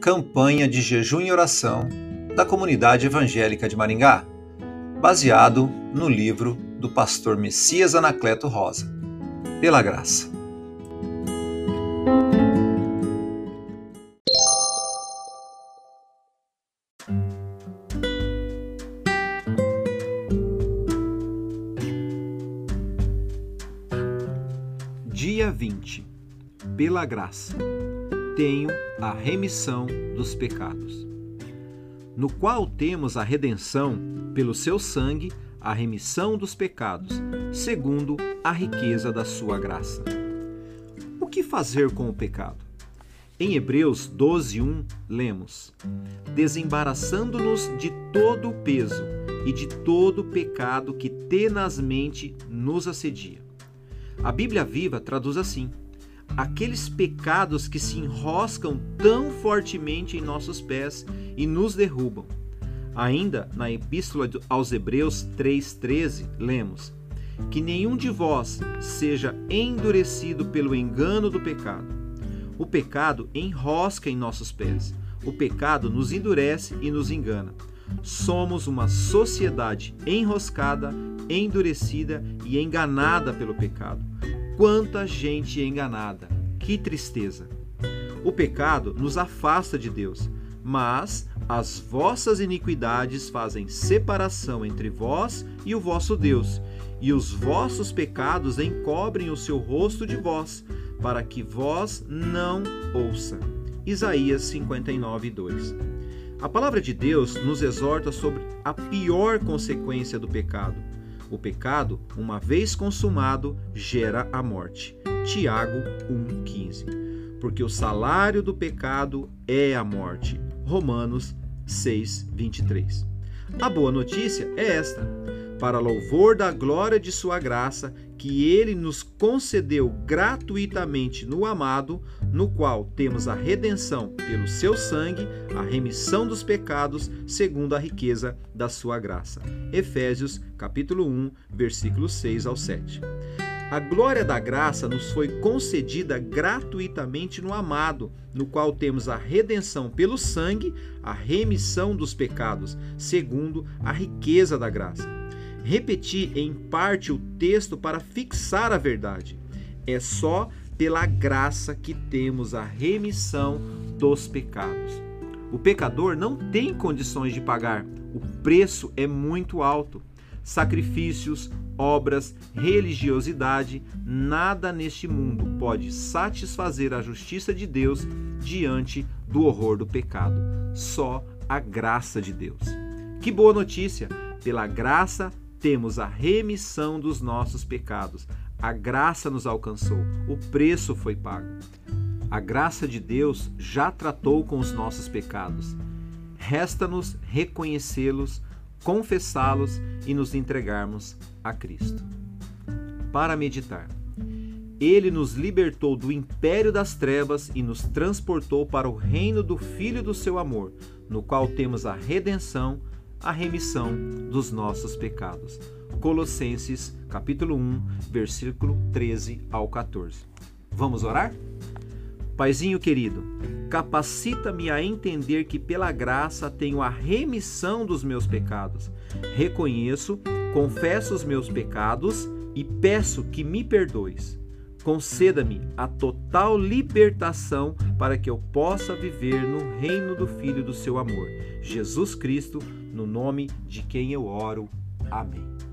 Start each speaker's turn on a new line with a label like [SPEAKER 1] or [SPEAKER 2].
[SPEAKER 1] Campanha de Jejum e Oração da Comunidade Evangélica de Maringá, baseado no livro do pastor Messias Anacleto Rosa. Pela graça. Dia 20. Pela graça tenho a remissão dos pecados, no qual temos a redenção pelo seu sangue, a remissão dos pecados, segundo a riqueza da sua graça. O que fazer com o pecado? Em Hebreus 12:1 lemos: Desembaraçando-nos de todo o peso e de todo o pecado que tenazmente nos assedia. A Bíblia Viva traduz assim: aqueles pecados que se enroscam tão fortemente em nossos pés e nos derrubam. Ainda na Epístola aos Hebreus 3,13, lemos: Que nenhum de vós seja endurecido pelo engano do pecado. O pecado enrosca em nossos pés. O pecado nos endurece e nos engana. Somos uma sociedade enroscada, endurecida e enganada pelo pecado. Quanta gente enganada! Que tristeza! O pecado nos afasta de Deus, mas as vossas iniquidades fazem separação entre vós e o vosso Deus, e os vossos pecados encobrem o seu rosto de vós, para que vós não ouça. Isaías 59, 2. A palavra de Deus nos exorta sobre a pior consequência do pecado o pecado, uma vez consumado, gera a morte. Tiago 1,15. Porque o salário do pecado é a morte. Romanos 6:23. A boa notícia é esta: para louvor da glória de Sua graça, que Ele nos concedeu gratuitamente no amado, no qual temos a redenção pelo Seu sangue, a remissão dos pecados, segundo a riqueza da Sua graça. Efésios, capítulo 1, versículos 6 ao 7. A glória da graça nos foi concedida gratuitamente no amado, no qual temos a redenção pelo sangue, a remissão dos pecados, segundo a riqueza da graça repetir em parte o texto para fixar a verdade. É só pela graça que temos a remissão dos pecados. O pecador não tem condições de pagar, o preço é muito alto. Sacrifícios, obras, religiosidade, nada neste mundo pode satisfazer a justiça de Deus diante do horror do pecado. Só a graça de Deus. Que boa notícia! Pela graça temos a remissão dos nossos pecados. A graça nos alcançou, o preço foi pago. A graça de Deus já tratou com os nossos pecados. Resta-nos reconhecê-los, confessá-los e nos entregarmos a Cristo. Para meditar. Ele nos libertou do império das trevas e nos transportou para o reino do Filho do seu amor, no qual temos a redenção a remissão dos nossos pecados. Colossenses, capítulo 1, versículo 13 ao 14. Vamos orar? Paizinho querido, capacita-me a entender que pela graça tenho a remissão dos meus pecados. Reconheço, confesso os meus pecados e peço que me perdoes. Conceda-me a total libertação para que eu possa viver no reino do Filho do seu amor, Jesus Cristo, no nome de quem eu oro. Amém.